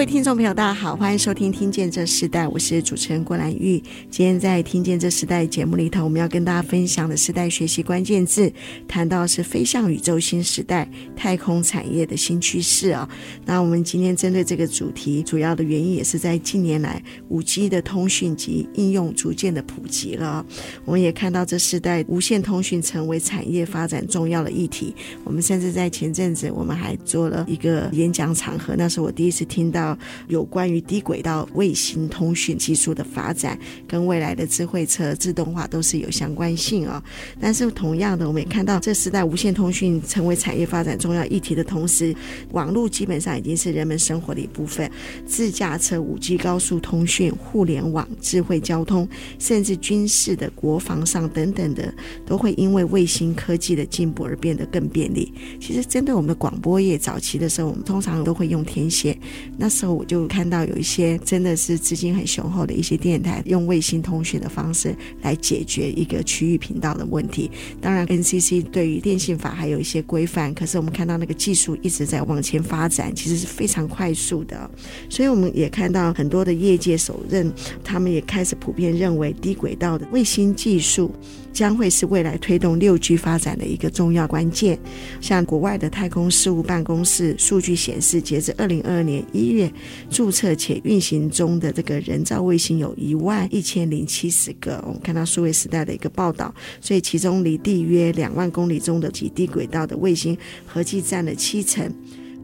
各位听众朋友，大家好，欢迎收听《听见这时代》，我是主持人郭兰玉。今天在《听见这时代》节目里头，我们要跟大家分享的时代学习关键字，谈到是飞向宇宙新时代、太空产业的新趋势啊。那我们今天针对这个主题，主要的原因也是在近年来五 G 的通讯及应用逐渐的普及了。我们也看到这时代无线通讯成为产业发展重要的议题。我们甚至在前阵子，我们还做了一个演讲场合，那是我第一次听到。有关于低轨道卫星通讯技术的发展，跟未来的智慧车自动化都是有相关性啊、但是同样的，我们也看到这时代无线通讯成为产业发展重要议题的同时，网络基本上已经是人们生活的一部分。自驾车、五 G 高速通讯、互联网、智慧交通，甚至军事的、国防上等等的，都会因为卫星科技的进步而变得更便利。其实，针对我们的广播业早期的时候，我们通常都会用天线。那时候我就看到有一些真的是资金很雄厚的一些电台，用卫星通讯的方式来解决一个区域频道的问题。当然，NCC 对于电信法还有一些规范，可是我们看到那个技术一直在往前发展，其实是非常快速的。所以我们也看到很多的业界首任，他们也开始普遍认为低轨道的卫星技术。将会是未来推动六 G 发展的一个重要关键。像国外的太空事务办公室数据显示，截至二零二二年一月，注册且运行中的这个人造卫星有一万一千零七十个。我们看到数位时代的一个报道，所以其中离地约两万公里中的极地轨道的卫星，合计占了七成。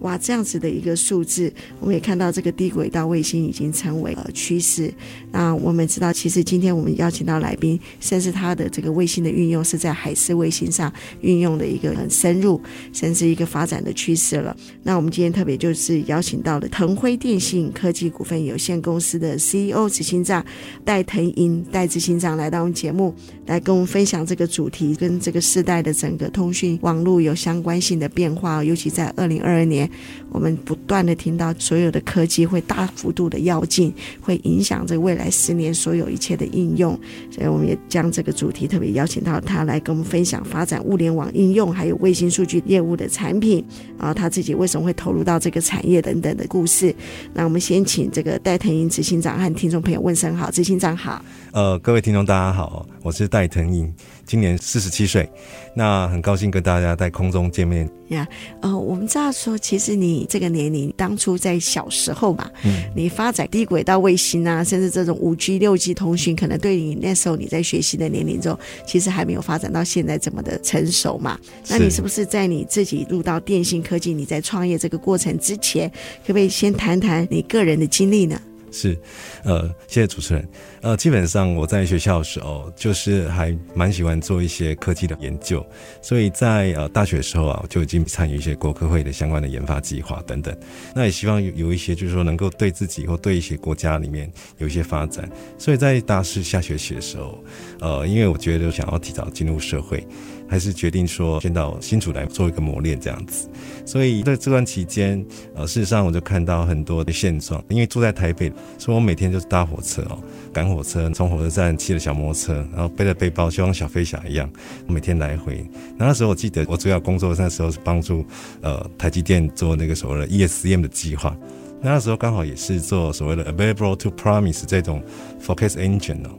哇，这样子的一个数字，我们也看到这个低轨道卫星已经成为了趋势。那我们知道，其实今天我们邀请到来宾，甚至他的这个卫星的运用是在海事卫星上运用的一个很深入，甚至一个发展的趋势了。那我们今天特别就是邀请到了腾辉电信科技股份有限公司的 CEO 执行长戴腾颖戴执行长来到我们节目，来跟我们分享这个主题，跟这个时代的整个通讯网络有相关性的变化，尤其在二零二二年。我们不断的听到所有的科技会大幅度的跃进，会影响这未来十年所有一切的应用，所以我们也将这个主题特别邀请到他来跟我们分享发展物联网应用，还有卫星数据业务的产品，啊，他自己为什么会投入到这个产业等等的故事。那我们先请这个戴腾英执行长和听众朋友问声好，执行长好。呃，各位听众大家好，我是戴腾英，今年四十七岁，那很高兴跟大家在空中见面。呀，呃，我们知道说，其实你这个年龄当初在小时候嘛，嗯，你发展低轨道卫星啊，甚至这种五 G、六 G 通讯，可能对你那时候你在学习的年龄中，其实还没有发展到现在这么的成熟嘛。那你是不是在你自己入到电信科技，你在创业这个过程之前，可不可以先谈谈你个人的经历呢？是，呃，谢谢主持人。呃，基本上我在学校的时候，就是还蛮喜欢做一些科技的研究，所以在呃大学的时候啊，就已经参与一些国科会的相关的研发计划等等。那也希望有有一些，就是说能够对自己或对一些国家里面有一些发展。所以在大四下学期的时候，呃，因为我觉得想要提早进入社会。还是决定说先到新竹来做一个磨练这样子，所以在这段期间，呃，事实上我就看到很多的现状。因为住在台北，所以我每天就是搭火车哦，赶火车，从火车站骑着小摩托车，然后背着背包，就像小飞侠一样，每天来回。那时候我记得我主要工作那时候是帮助呃台积电做那个所谓的 ESM 的计划。那时候刚好也是做所谓的 Available to Promise 这种 Forecast Engine 哦。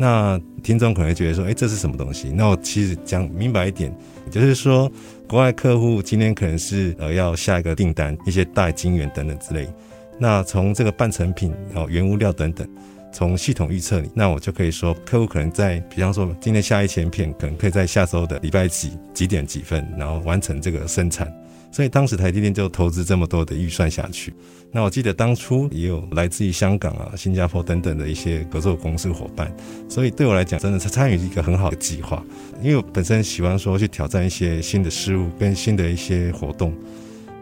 那听众可能会觉得说，哎，这是什么东西？那我其实讲明白一点，就是说，国外客户今天可能是呃要下一个订单，一些大金元等等之类。那从这个半成品哦，原物料等等，从系统预测里，那我就可以说，客户可能在，比方说今天下一千片，可能可以在下周的礼拜几几点几分，然后完成这个生产。所以当时台积电就投资这么多的预算下去。那我记得当初也有来自于香港啊、新加坡等等的一些合作公司伙伴，所以对我来讲，真的是参与一个很好的计划。因为我本身喜欢说去挑战一些新的事物跟新的一些活动。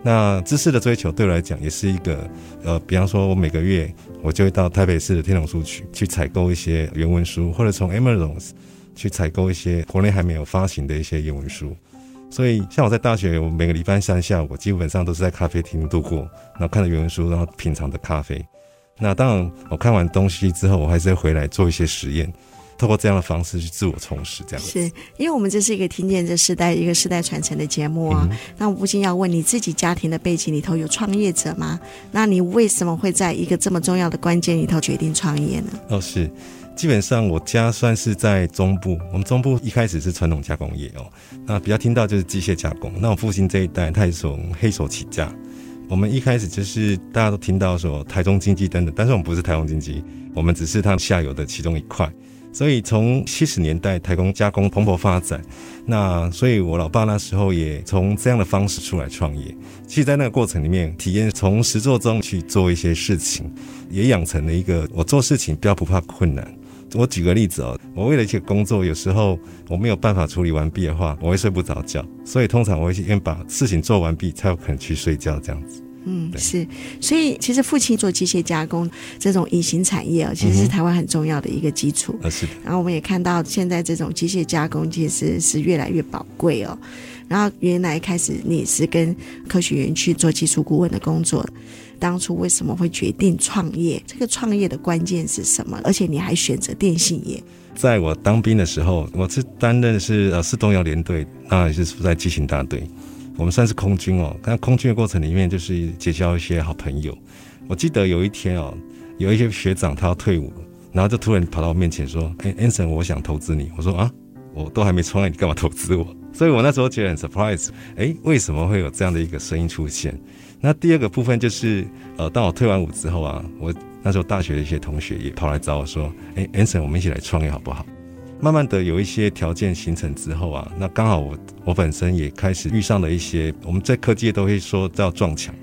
那知识的追求对我来讲也是一个，呃，比方说我每个月我就会到台北市的天龙书局去采购一些原文书，或者从 Amazon 去采购一些国内还没有发行的一些原文书。所以，像我在大学，我每个礼拜三下午基本上都是在咖啡厅度过，然后看着原文书，然后品尝的咖啡。那当然，我看完东西之后，我还是会回来做一些实验。透过这样的方式去自我充实，这样子。是因为我们这是一个听见这时代一个世代传承的节目啊。嗯、那我不禁要问你自己家庭的背景里头有创业者吗？那你为什么会在一个这么重要的关键里头决定创业呢？哦，是，基本上我家算是在中部，我们中部一开始是传统加工业哦，那比较听到就是机械加工。那我父亲这一代他也是从黑手起家，我们一开始就是大家都听到说台中经济等等，但是我们不是台中经济，我们只是它下游的其中一块。所以从七十年代台工加工蓬勃发展，那所以我老爸那时候也从这样的方式出来创业。其实，在那个过程里面，体验从实作中去做一些事情，也养成了一个我做事情不要不怕困难。我举个例子哦，我为了一些工作，有时候我没有办法处理完毕的话，我会睡不着觉。所以通常我会先把事情做完毕，才有可能去睡觉这样子。嗯，是，所以其实父亲做机械加工这种隐形产业啊，其实是台湾很重要的一个基础。嗯、是。然后我们也看到现在这种机械加工其实是越来越宝贵哦。然后原来开始你是跟科学园区做技术顾问的工作，当初为什么会决定创业？这个创业的关键是什么？而且你还选择电信业。在我当兵的时候，我是担任的是呃四东幺联队，当然也是在机勤大队。我们算是空军哦，那空军的过程里面就是结交一些好朋友。我记得有一天哦，有一些学长他要退伍，然后就突然跑到我面前说：“哎，Anson，我想投资你。”我说：“啊，我都还没创业，你干嘛投资我？”所以我那时候觉得很 surprise，哎，为什么会有这样的一个声音出现？那第二个部分就是，呃，当我退完伍之后啊，我那时候大学的一些同学也跑来找我说：“哎，Anson，我们一起来创业好不好？”慢慢的有一些条件形成之后啊，那刚好我我本身也开始遇上了一些，我们在科技都会说叫撞墙。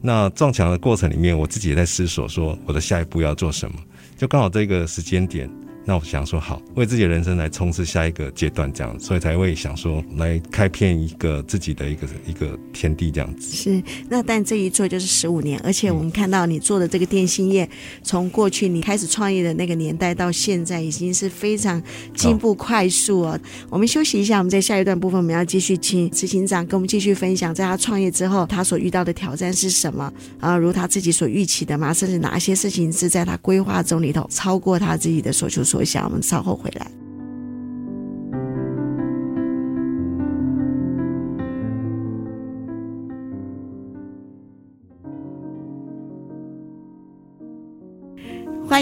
那撞墙的过程里面，我自己也在思索说我的下一步要做什么，就刚好这个时间点。那我想说好，为自己的人生来冲刺下一个阶段，这样，所以才会想说来开辟一个自己的一个一个天地这样子。是，那但这一做就是十五年，而且我们看到你做的这个电信业，从过去你开始创业的那个年代到现在，已经是非常进步快速哦。我们休息一下，我们在下一段部分我们要继续请执行长跟我们继续分享，在他创业之后他所遇到的挑战是什么啊？如他自己所预期的吗？甚至哪些事情是在他规划中里头超过他自己的所求。说一下，我们稍后回来。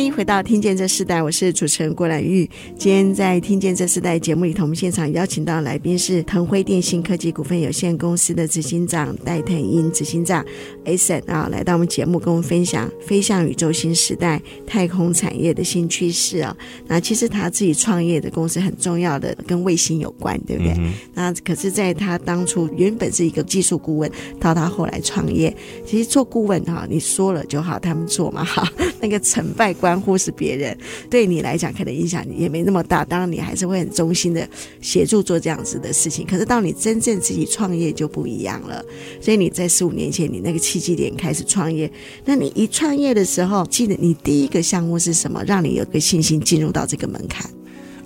欢迎回到《听见这世代》，我是主持人郭兰玉。今天在《听见这世代》节目里头，我们现场邀请到来宾是腾辉电信科技股份有限公司的执行长戴腾英执行长 Ason 啊，来到我们节目跟我们分享飞向宇宙新时代太空产业的新趋势啊。那其实他自己创业的公司很重要的，跟卫星有关，对不对？那可是，在他当初原本是一个技术顾问，到他后来创业，其实做顾问哈，你说了就好，他们做嘛哈，那个成败。关关乎是别人，对你来讲可能影响也没那么大。当然，你还是会很忠心的协助做这样子的事情。可是，到你真正自己创业就不一样了。所以你在十五年前，你那个契机点开始创业。那你一创业的时候，记得你第一个项目是什么，让你有个信心进入到这个门槛？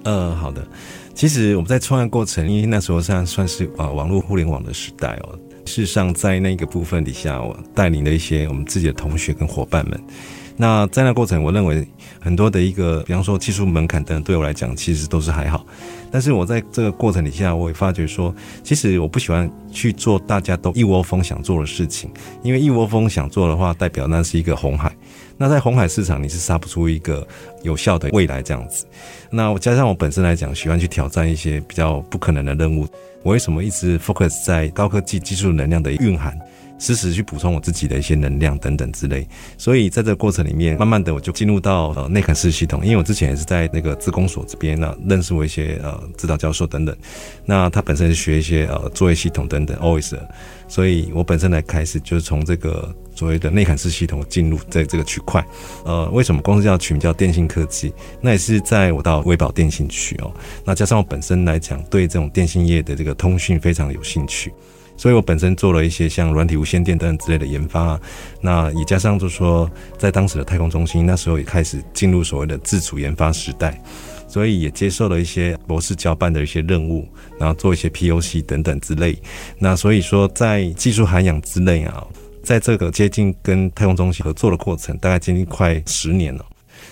呃，好的。其实我们在创业过程，因为那时候算算是啊网络互联网的时代哦。事实上，在那个部分底下，我带领了一些我们自己的同学跟伙伴们。那在那过程，我认为很多的一个，比方说技术门槛等，对我来讲其实都是还好。但是我在这个过程底下，我也发觉说，其实我不喜欢去做大家都一窝蜂想做的事情，因为一窝蜂想做的话，代表那是一个红海。那在红海市场，你是杀不出一个有效的未来这样子。那加上我本身来讲，喜欢去挑战一些比较不可能的任务。我为什么一直 focus 在高科技技术能量的蕴含？时时去补充我自己的一些能量等等之类。所以在这个过程里面，慢慢的我就进入到呃内坎式系统，因为我之前也是在那个自工所这边呢认识我一些呃指导教授等等，那他本身是学一些呃作业系统等等 OS，所以我本身来开始就是从这个。所谓的内坎式系统进入在这个区块，呃，为什么公司叫取名叫电信科技？那也是在我到微宝电信去哦。那加上我本身来讲，对这种电信业的这个通讯非常有兴趣，所以我本身做了一些像软体无线电等等之类的研发。那也加上就是说，在当时的太空中心，那时候也开始进入所谓的自主研发时代，所以也接受了一些博士交办的一些任务，然后做一些 POC 等等之类。那所以说，在技术涵养之类啊。在这个接近跟太空中心合作的过程，大概接近快十年了，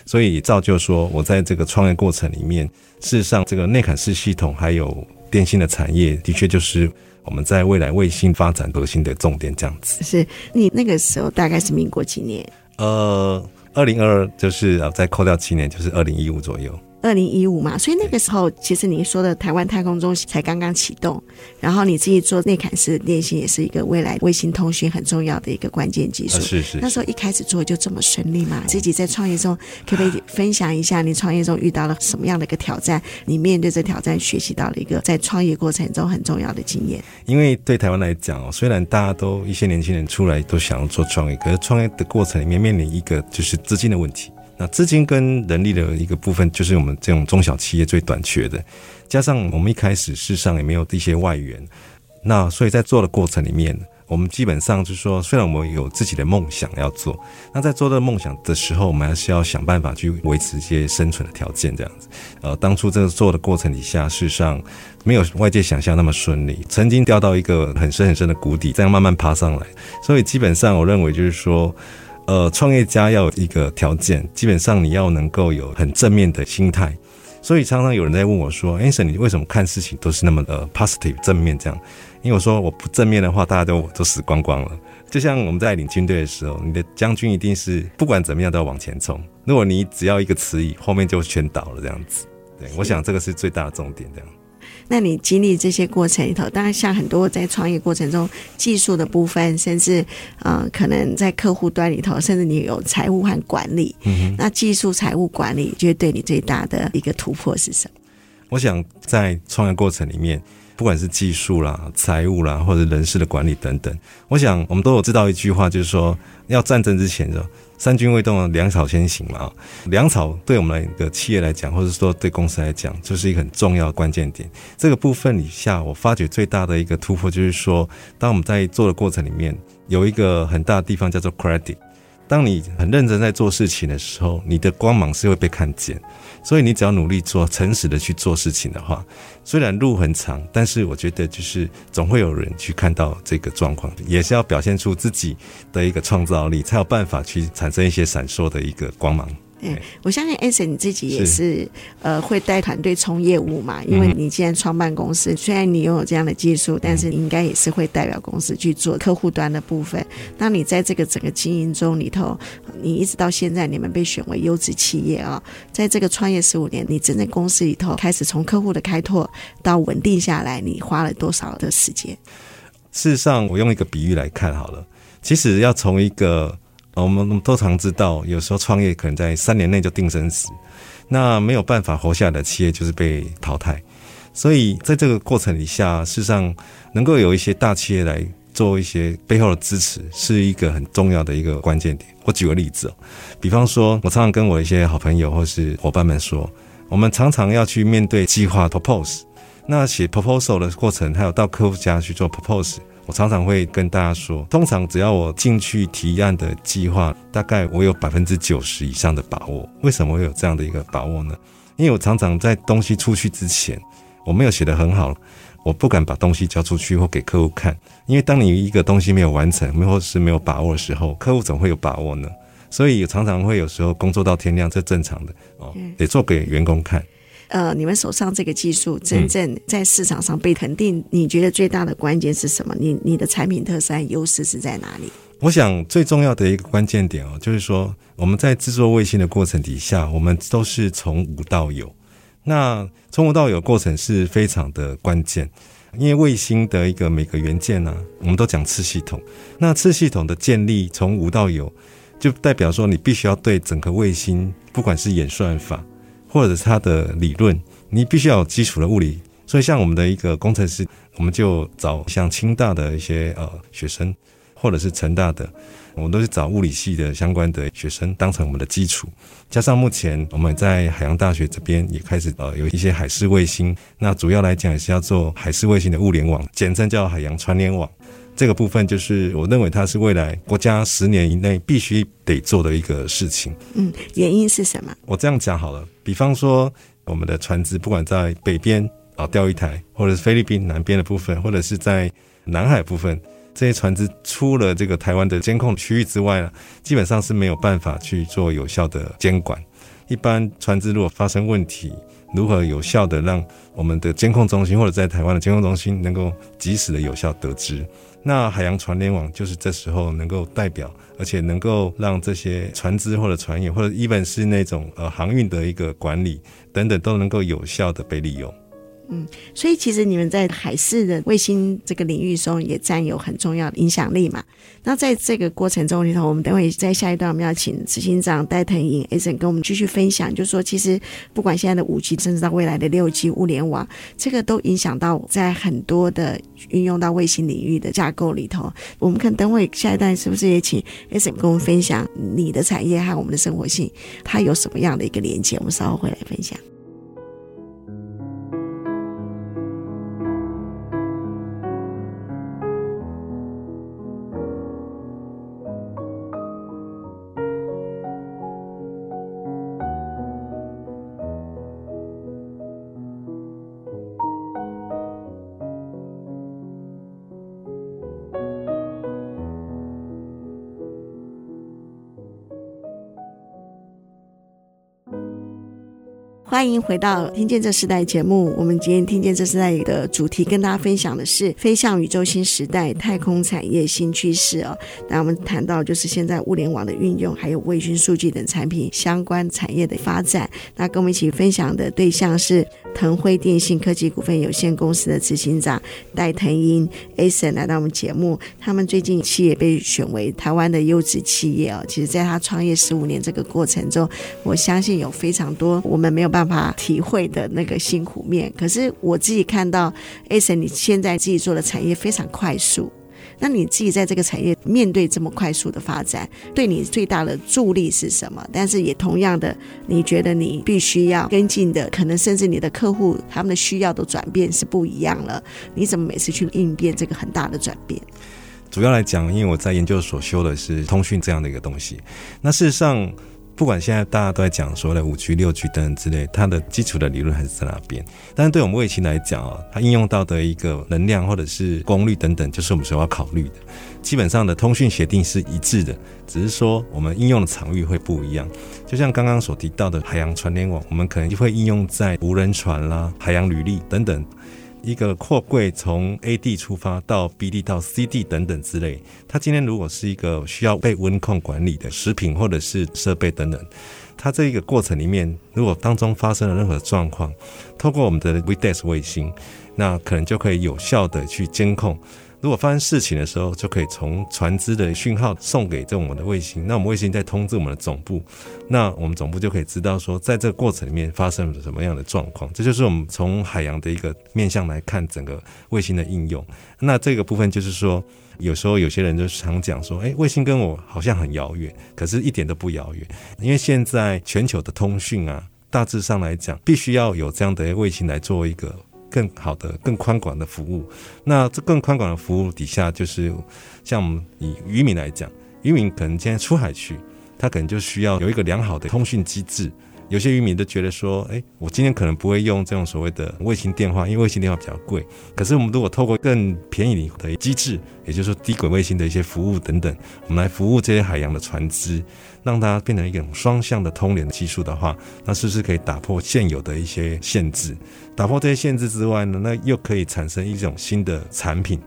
所以造就说我在这个创业过程里面，事实上这个内坎式系统还有电信的产业，的确就是我们在未来卫星发展核心的重点。这样子，是你那个时候大概是民国几年？呃，二零二二就是啊，再扣掉七年，就是二零一五左右。二零一五嘛，所以那个时候其实你说的台湾太空中心才刚刚启动，然后你自己做内坎式电信也是一个未来卫星通讯很重要的一个关键技术。是是，是。那时候一开始做就这么顺利嘛？自己在创业中可不可以分享一下你创业中遇到了什么样的一个挑战？你面对这挑战学习到了一个在创业过程中很重要的经验。因为对台湾来讲哦，虽然大家都一些年轻人出来都想要做创业，可是创业的过程里面面临一个就是资金的问题。那资金跟人力的一个部分，就是我们这种中小企业最短缺的。加上我们一开始事实上也没有一些外援，那所以在做的过程里面，我们基本上就是说，虽然我们有自己的梦想要做，那在做这个梦想的时候，我们还是要想办法去维持一些生存的条件，这样子。呃，当初这个做的过程底下，事实上没有外界想象那么顺利，曾经掉到一个很深很深的谷底，这样慢慢爬上来。所以基本上，我认为就是说。呃，创业家要有一个条件，基本上你要能够有很正面的心态。所以常常有人在问我说哎，沈你为什么看事情都是那么的 positive 正面这样？”因为我说我不正面的话，大家都都死光光了。就像我们在领军队的时候，你的将军一定是不管怎么样都要往前冲。如果你只要一个迟疑，后面就全倒了这样子。对，我想这个是最大的重点这样。那你经历这些过程里头，当然像很多在创业过程中技术的部分，甚至呃，可能在客户端里头，甚至你有财务和管理。嗯哼。那技术、财务、管理，觉得对你最大的一个突破是什么？我想在创业过程里面，不管是技术啦、财务啦，或者人事的管理等等，我想我们都有知道一句话，就是说要战争之前的。三军未动，粮草先行嘛。粮草对我们的企业来讲，或者说对公司来讲，就是一个很重要的关键点。这个部分以下，我发觉最大的一个突破就是说，当我们在做的过程里面，有一个很大的地方叫做 credit。当你很认真在做事情的时候，你的光芒是会被看见。所以你只要努力做，诚实的去做事情的话，虽然路很长，但是我觉得就是总会有人去看到这个状况，也是要表现出自己的一个创造力，才有办法去产生一些闪烁的一个光芒。嗯，我相信 Anson 你自己也是，是呃会带团队冲业务嘛，因为你既然创办公司，虽然你拥有这样的技术，但是你应该也是会代表公司去做客户端的部分。当你在这个整个经营中里头，你一直到现在你们被选为优质企业啊，在这个创业十五年，你整个公司里头开始从客户的开拓到稳定下来，你花了多少的时间？事实上，我用一个比喻来看好了，其实要从一个。我们都常知道，有时候创业可能在三年内就定生死，那没有办法活下来的企业就是被淘汰。所以在这个过程底下，事实上能够有一些大企业来做一些背后的支持，是一个很重要的一个关键点。我举个例子哦，比方说，我常常跟我一些好朋友或是伙伴们说，我们常常要去面对计划 propose，那写 proposal 的过程，还有到客户家去做 propose。我常常会跟大家说，通常只要我进去提案的计划，大概我有百分之九十以上的把握。为什么会有这样的一个把握呢？因为我常常在东西出去之前，我没有写得很好，我不敢把东西交出去或给客户看。因为当你一个东西没有完成，或是没有把握的时候，客户怎么会有把握呢？所以常常会有时候工作到天亮，这正常的哦，得做给员工看。呃，你们手上这个技术真正在市场上被肯定，你觉得最大的关键是什么？你你的产品特色和优势是在哪里？我想最重要的一个关键点哦，就是说我们在制作卫星的过程底下，我们都是从无到有。那从无到有过程是非常的关键。因为卫星的一个每个元件呢、啊，我们都讲次系统。那次系统的建立从无到有，就代表说你必须要对整个卫星，不管是演算法或者是它的理论，你必须要有基础的物理。所以像我们的一个工程师，我们就找像清大的一些呃学生，或者是成大的。我们都是找物理系的相关的学生当成我们的基础，加上目前我们在海洋大学这边也开始呃有一些海事卫星，那主要来讲也是要做海事卫星的物联网，简称叫海洋传联网。这个部分就是我认为它是未来国家十年以内必须得做的一个事情。嗯，原因是什么？我这样讲好了，比方说我们的船只不管在北边啊钓鱼台，或者是菲律宾南边的部分，或者是在南海部分。这些船只出了这个台湾的监控区域之外呢，基本上是没有办法去做有效的监管。一般船只如果发生问题，如何有效的让我们的监控中心或者在台湾的监控中心能够及时的有效得知？那海洋船联网就是这时候能够代表，而且能够让这些船只或者船员或者 even 是那种呃航运的一个管理等等都能够有效的被利用。嗯，所以其实你们在海事的卫星这个领域中也占有很重要的影响力嘛。那在这个过程中里头，我们等会在下一段我们要请执行长戴腾颖 Eason 跟我们继续分享，就是说其实不管现在的五 G，甚至到未来的六 G 物联网，这个都影响到在很多的运用到卫星领域的架构里头。我们看等会下一段是不是也请 Eason 跟我们分享你的产业和我们的生活性，它有什么样的一个连接？我们稍后会来分享。欢迎回到《听见这时代》节目。我们今天《听见这时代》的主题跟大家分享的是飞向宇宙新时代，太空产业新趋势哦。那我们谈到就是现在物联网的运用，还有卫星数据等产品相关产业的发展。那跟我们一起分享的对象是腾辉电信科技股份有限公司的执行长戴腾英 a s o n 来到我们节目。他们最近企业被选为台湾的优质企业哦。其实，在他创业十五年这个过程中，我相信有非常多我们没有办法。体会的那个辛苦面，可是我自己看到 a s o n 你现在自己做的产业非常快速，那你自己在这个产业面对这么快速的发展，对你最大的助力是什么？但是也同样的，你觉得你必须要跟进的，可能甚至你的客户他们的需要的转变是不一样了，你怎么每次去应变这个很大的转变？主要来讲，因为我在研究所修的是通讯这样的一个东西，那事实上。不管现在大家都在讲说的五 G、六 G 等等之类，它的基础的理论还是在那边。但是对我们卫星来讲啊，它应用到的一个能量或者是功率等等，就是我们所要考虑的。基本上的通讯协定是一致的，只是说我们应用的场域会不一样。就像刚刚所提到的海洋传联网，我们可能就会应用在无人船啦、海洋履历等等。一个货柜从 A 地出发到 B 地到 C 地等等之类，它今天如果是一个需要被温控管理的食品或者是设备等等，它这一个过程里面，如果当中发生了任何状况，透过我们的 VDES 卫星，那可能就可以有效的去监控。如果发生事情的时候，就可以从船只的讯号送给这我们的卫星，那我们卫星再通知我们的总部，那我们总部就可以知道说，在这个过程里面发生了什么样的状况。这就是我们从海洋的一个面向来看整个卫星的应用。那这个部分就是说，有时候有些人就常讲说，诶，卫星跟我好像很遥远，可是一点都不遥远，因为现在全球的通讯啊，大致上来讲，必须要有这样的卫星来做一个。更好的、更宽广的服务，那这更宽广的服务底下，就是像我们以渔民来讲，渔民可能今天出海去，他可能就需要有一个良好的通讯机制。有些渔民都觉得说，哎，我今天可能不会用这种所谓的卫星电话，因为卫星电话比较贵。可是我们如果透过更便宜的机制，也就是说低轨卫星的一些服务等等，我们来服务这些海洋的船只，让它变成一种双向的通联的技术的话，那是不是可以打破现有的一些限制？打破这些限制之外呢，那又可以产生一种新的产品。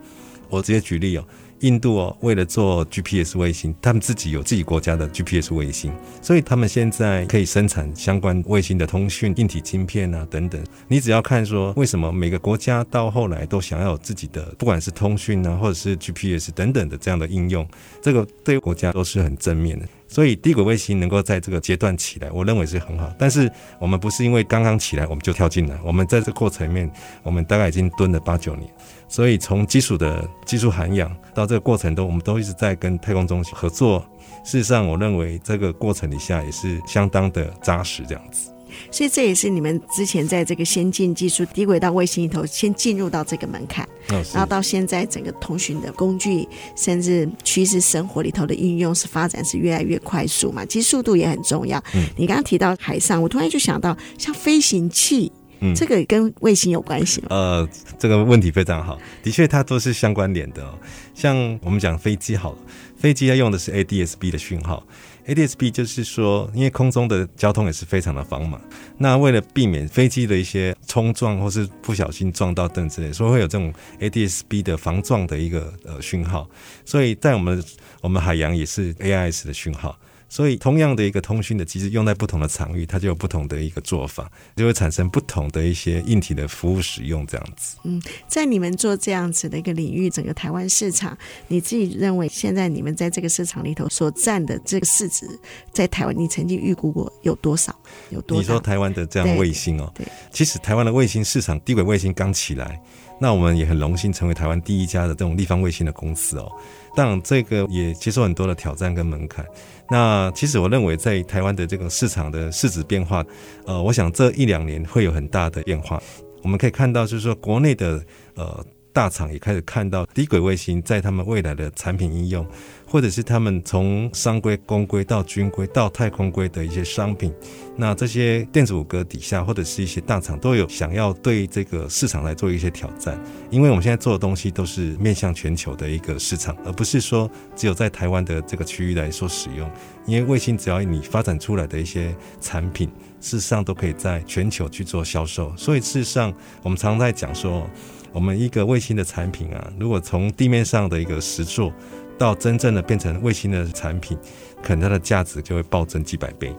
我直接举例哦，印度哦，为了做 GPS 卫星，他们自己有自己国家的 GPS 卫星，所以他们现在可以生产相关卫星的通讯硬体晶片啊等等。你只要看说，为什么每个国家到后来都想要有自己的，不管是通讯啊，或者是 GPS 等等的这样的应用，这个对国家都是很正面的。所以低轨卫星能够在这个阶段起来，我认为是很好。但是我们不是因为刚刚起来我们就跳进来，我们在这过程里面，我们大概已经蹲了八九年。所以从基础的技术涵养到这个过程中，我们都一直在跟太空中心合作。事实上，我认为这个过程底下也是相当的扎实，这样子。所以这也是你们之前在这个先进技术低轨道卫星里头先进入到这个门槛，然后到现在整个通讯的工具，甚至趋势生活里头的应用是发展是越来越快速嘛？其实速度也很重要。嗯，你刚刚提到海上，我突然就想到像飞行器。嗯，这个跟卫星有关系吗？呃，这个问题非常好，的确它都是相关联的哦。像我们讲飞机好了，飞机它用的是 ADS-B 的讯号，ADS-B 就是说，因为空中的交通也是非常的繁忙，那为了避免飞机的一些冲撞或是不小心撞到凳之类，所以会有这种 ADS-B 的防撞的一个呃讯号，所以在我们我们海洋也是 AIS 的讯号。所以，同样的一个通讯的机制用在不同的场域，它就有不同的一个做法，就会产生不同的一些硬体的服务使用这样子。嗯，在你们做这样子的一个领域，整个台湾市场，你自己认为现在你们在这个市场里头所占的这个市值，在台湾你曾经预估过有多少？有多少？你说台湾的这样卫星哦，对，其实台湾的卫星市场，低轨卫星刚起来，那我们也很荣幸成为台湾第一家的这种立方卫星的公司哦。当然，这个也接受很多的挑战跟门槛。那其实我认为，在台湾的这个市场的市值变化，呃，我想这一两年会有很大的变化。我们可以看到，就是说国内的呃大厂也开始看到低轨卫星在他们未来的产品应用。或者是他们从商规、公规到军规到太空规的一些商品，那这些电子五哥底下或者是一些大厂都有想要对这个市场来做一些挑战，因为我们现在做的东西都是面向全球的一个市场，而不是说只有在台湾的这个区域来说使用。因为卫星只要你发展出来的一些产品，事实上都可以在全球去做销售。所以事实上，我们常常在讲说，我们一个卫星的产品啊，如果从地面上的一个实作。到真正的变成卫星的产品，可能它的价值就会暴增几百倍。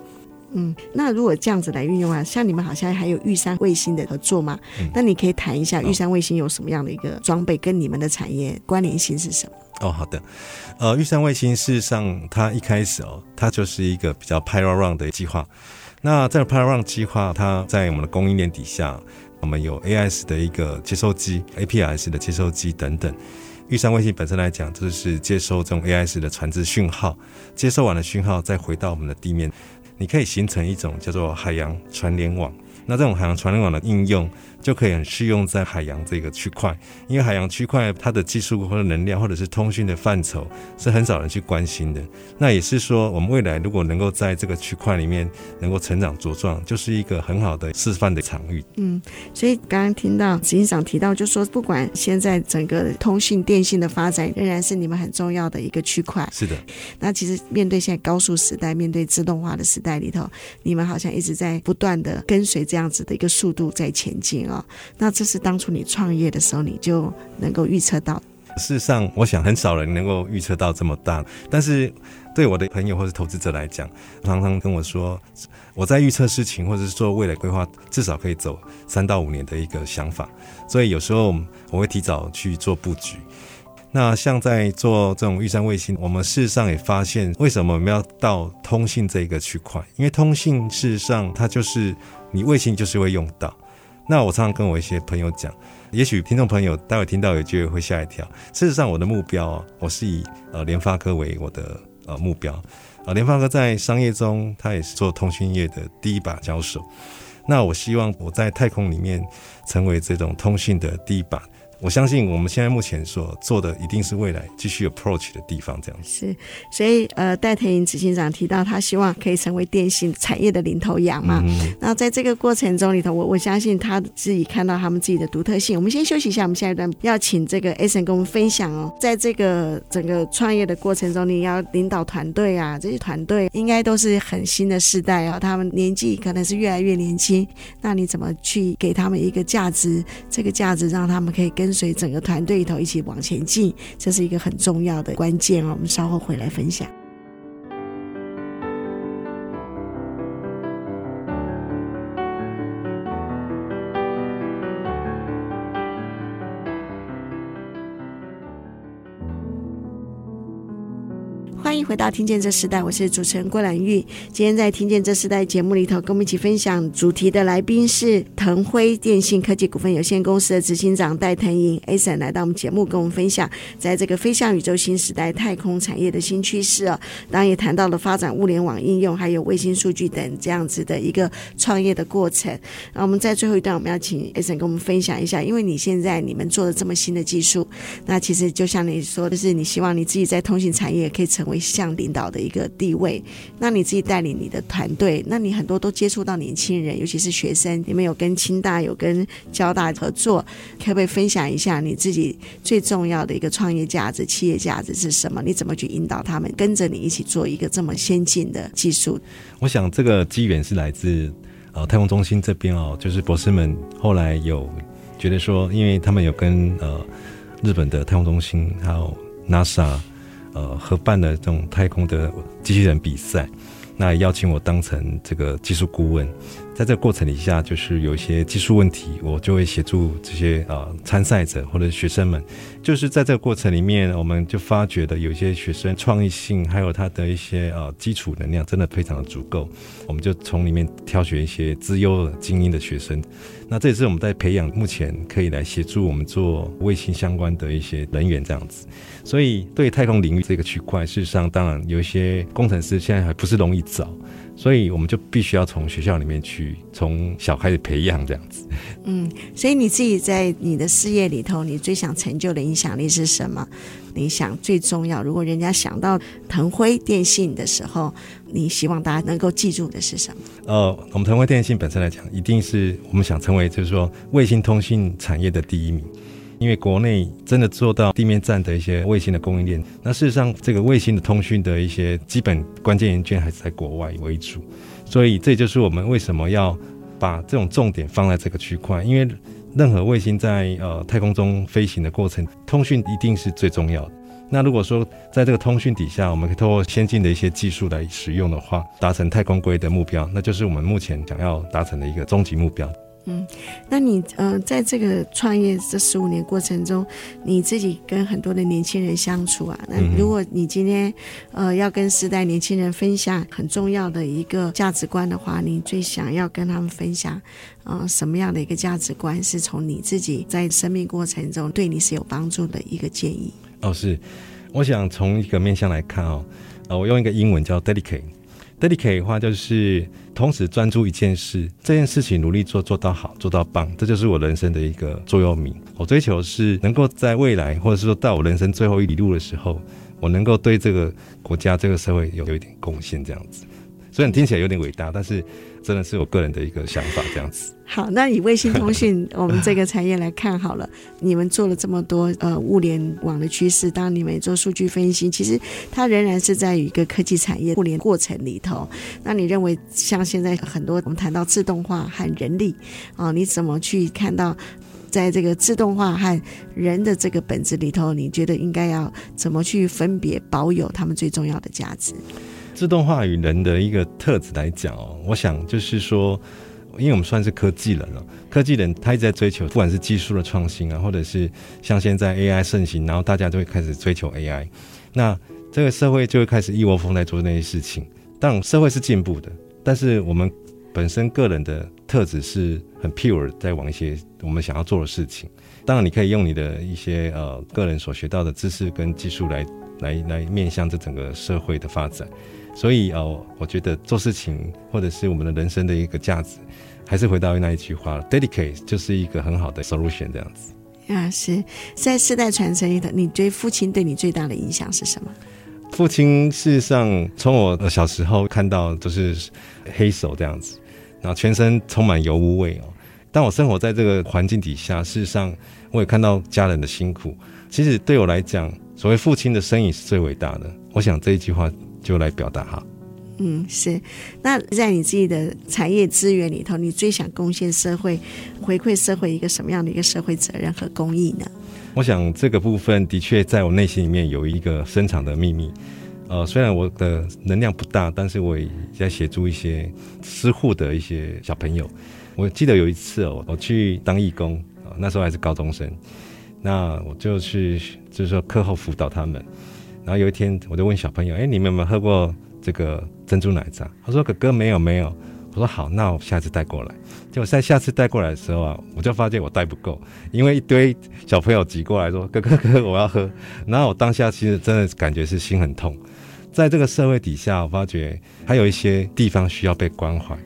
嗯，那如果这样子来运用啊，像你们好像还有玉山卫星的合作吗？嗯，那你可以谈一下玉山卫星有什么样的一个装备，跟你们的产业关联性是什么？哦，好的。呃，玉山卫星事实上它一开始哦，它就是一个比较 Pilot Run 的计划。那这个 Pilot Run 计划，它在我们的供应链底下，我们有 AIS 的一个接收机 APS 的接收机等等。玉山卫星本身来讲，就是接收这种 AIS 的船只讯号，接收完了讯号，再回到我们的地面，你可以形成一种叫做海洋船联网。那这种海洋船联网的应用，就可以很适用在海洋这个区块，因为海洋区块它的技术或者能量或者是通讯的范畴是很少人去关心的。那也是说，我们未来如果能够在这个区块里面能够成长茁壮，就是一个很好的示范的场域。嗯，所以刚刚听到执行长提到，就说不管现在整个通信电信的发展，仍然是你们很重要的一个区块。是的。那其实面对现在高速时代，面对自动化的时代里头，你们好像一直在不断的跟随这样子的一个速度在前进那这是当初你创业的时候，你就能够预测到。事实上，我想很少人能够预测到这么大。但是对我的朋友或者投资者来讲，常常跟我说，我在预测事情或者是做未来规划，至少可以走三到五年的一个想法。所以有时候我会提早去做布局。那像在做这种玉山卫星，我们事实上也发现，为什么我们要到通信这一个区块？因为通信事实上它就是你卫星就是会用到。那我常常跟我一些朋友讲，也许听众朋友待会听到有机会会吓一跳。事实上，我的目标，我是以呃联发科为我的呃目标。啊，联发科在商业中，它也是做通讯业的第一把交手。那我希望我在太空里面成为这种通讯的第一把。我相信我们现在目前所做的，一定是未来继续 approach 的地方，这样子。是，所以呃，戴腾颖执行长提到，他希望可以成为电信产业的领头羊嘛。嗯。那在这个过程中里头，我我相信他自己看到他们自己的独特性。我们先休息一下，我们下一段要请这个 Eason 跟我们分享哦，在这个整个创业的过程中，你要领导团队啊，这些团队应该都是很新的世代哦，他们年纪可能是越来越年轻，那你怎么去给他们一个价值？这个价值让他们可以跟跟随整个团队里头一起往前进，这是一个很重要的关键哦。我们稍后回来分享。回到《听见这时代》，我是主持人郭兰玉。今天在《听见这时代》节目里头，跟我们一起分享主题的来宾是腾辉电信科技股份有限公司的执行长戴腾颖 Eason 来到我们节目，跟我们分享在这个飞向宇宙新时代太空产业的新趋势哦。当然也谈到了发展物联网应用，还有卫星数据等这样子的一个创业的过程。那我们在最后一段，我们要请 a s n 跟我们分享一下，因为你现在你们做的这么新的技术，那其实就像你说的是，你希望你自己在通信产业可以成为。像领导的一个地位，那你自己带领你的团队，那你很多都接触到年轻人，尤其是学生。你们有跟清大、有跟交大合作，可不可以分享一下你自己最重要的一个创业价值、企业价值是什么？你怎么去引导他们跟着你一起做一个这么先进的技术？我想这个机缘是来自呃太空中心这边哦，就是博士们后来有觉得说，因为他们有跟呃日本的太空中心还有 NASA。呃，合办的这种太空的机器人比赛，那邀请我当成这个技术顾问。在这个过程底下，就是有一些技术问题，我就会协助这些呃参赛者或者学生们。就是在这个过程里面，我们就发觉的有一些学生创意性，还有他的一些呃基础能量，真的非常的足够。我们就从里面挑选一些资优精英的学生。那这也是我们在培养目前可以来协助我们做卫星相关的一些人员这样子。所以对太空领域这个区块，事实上当然有一些工程师现在还不是容易找。所以我们就必须要从学校里面去，从小开始培养这样子。嗯，所以你自己在你的事业里头，你最想成就的影响力是什么？你想最重要，如果人家想到腾辉电信的时候，你希望大家能够记住的是什么？呃，我们腾辉电信本身来讲，一定是我们想成为，就是说卫星通信产业的第一名。因为国内真的做到地面站的一些卫星的供应链，那事实上这个卫星的通讯的一些基本关键元件还是在国外为主，所以这就是我们为什么要把这种重点放在这个区块，因为任何卫星在呃太空中飞行的过程，通讯一定是最重要的。那如果说在这个通讯底下，我们可以透过先进的一些技术来使用的话，达成太空归的目标，那就是我们目前想要达成的一个终极目标。嗯，那你呃，在这个创业这十五年过程中，你自己跟很多的年轻人相处啊，那如果你今天呃要跟时代年轻人分享很重要的一个价值观的话，你最想要跟他们分享呃什么样的一个价值观？是从你自己在生命过程中对你是有帮助的一个建议？哦，是，我想从一个面向来看哦，呃，我用一个英文叫 dedicate。Dedicate 的话就是同时专注一件事，这件事情努力做，做到好，做到棒，这就是我人生的一个座右铭。我追求是能够在未来，或者是说到我人生最后一里路的时候，我能够对这个国家、这个社会有有一点贡献，这样子。虽然听起来有点伟大，但是。真的是我个人的一个想法，这样子。好，那以卫星通讯 我们这个产业来看好了，你们做了这么多呃物联网的趋势，当你们也做数据分析，其实它仍然是在于一个科技产业互联过程里头。那你认为像现在很多我们谈到自动化和人力啊，你怎么去看到在这个自动化和人的这个本质里头，你觉得应该要怎么去分别保有他们最重要的价值？自动化与人的一个特质来讲哦，我想就是说，因为我们算是科技人了，科技人他一直在追求，不管是技术的创新啊，或者是像现在 AI 盛行，然后大家就会开始追求 AI，那这个社会就会开始一窝蜂在做那些事情。当社会是进步的，但是我们本身个人的特质是很 pure，在往一些我们想要做的事情。当然，你可以用你的一些呃个人所学到的知识跟技术来来来面向这整个社会的发展。所以哦，我觉得做事情或者是我们的人生的一个价值，还是回到那一句话，dedicate 就是一个很好的 solution 这样子。啊，是在世代传承里头，你对父亲对你最大的影响是什么？父亲事实上从我小时候看到都是黑手这样子，然后全身充满油污味哦。当我生活在这个环境底下，事实上我也看到家人的辛苦。其实对我来讲，所谓父亲的身影是最伟大的。我想这一句话。就来表达哈，嗯，是。那在你自己的产业资源里头，你最想贡献社会、回馈社会一个什么样的一个社会责任和公益呢？我想这个部分的确在我内心里面有一个深藏的秘密。呃，虽然我的能量不大，但是我也在协助一些失户的一些小朋友。我记得有一次哦，我去当义工，那时候还是高中生，那我就去就是说课后辅导他们。然后有一天，我就问小朋友：“哎，你们有没有喝过这个珍珠奶茶？”他说：“哥哥没有，没有。”我说：“好，那我下次带过来。”结果在下次带过来的时候啊，我就发现我带不够，因为一堆小朋友挤过来说：“哥哥哥，我要喝。”然后我当下其实真的感觉是心很痛。在这个社会底下，我发觉还有一些地方需要被关怀。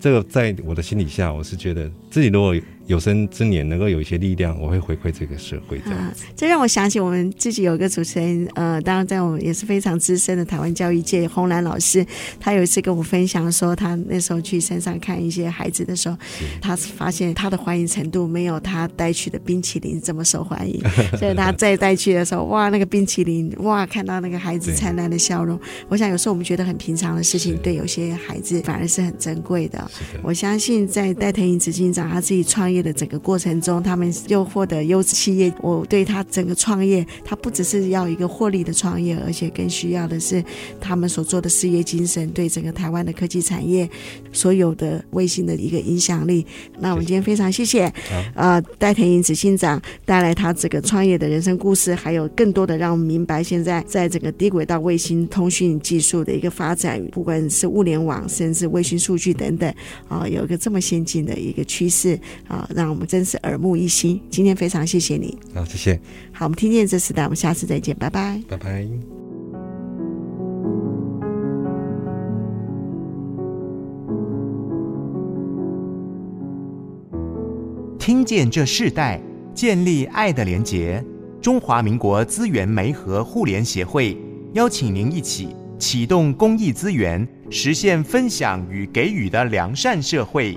这个在我的心底下，我是觉得自己如果。有生之年能够有一些力量，我会回馈这个社会。这样、啊，这让我想起我们自己有一个主持人，呃，当然在我们也是非常资深的台湾教育界洪兰老师，他有一次跟我分享说，他那时候去山上看一些孩子的时候，他发现他的欢迎程度没有他带去的冰淇淋这么受欢迎，所以他再带去的时候，哇，那个冰淇淋，哇，看到那个孩子灿烂的笑容，我想有时候我们觉得很平常的事情，对有些孩子反而是很珍贵的。我相信在戴腾颖执行长他自己创业的整个过程中，他们又获得优质企业。我对他整个创业，他不只是要一个获利的创业，而且更需要的是他们所做的事业精神，对整个台湾的科技产业所有的卫星的一个影响力。那我们今天非常谢谢，呃，戴腾颖执行长带来他这个创业的人生故事，还有更多的让我们明白现在在整个低轨道卫星通讯技术的一个发展，不管是物联网，甚至卫星数据等等，啊，有一个这么先进的一个趋势，啊。让我们真是耳目一新。今天非常谢谢你，好，谢谢。好，我们听见这时代，我们下次再见，拜拜，拜拜。听见这世代，建立爱的连结。中华民国资源媒和互联协会邀请您一起启动公益资源，实现分享与给予的良善社会。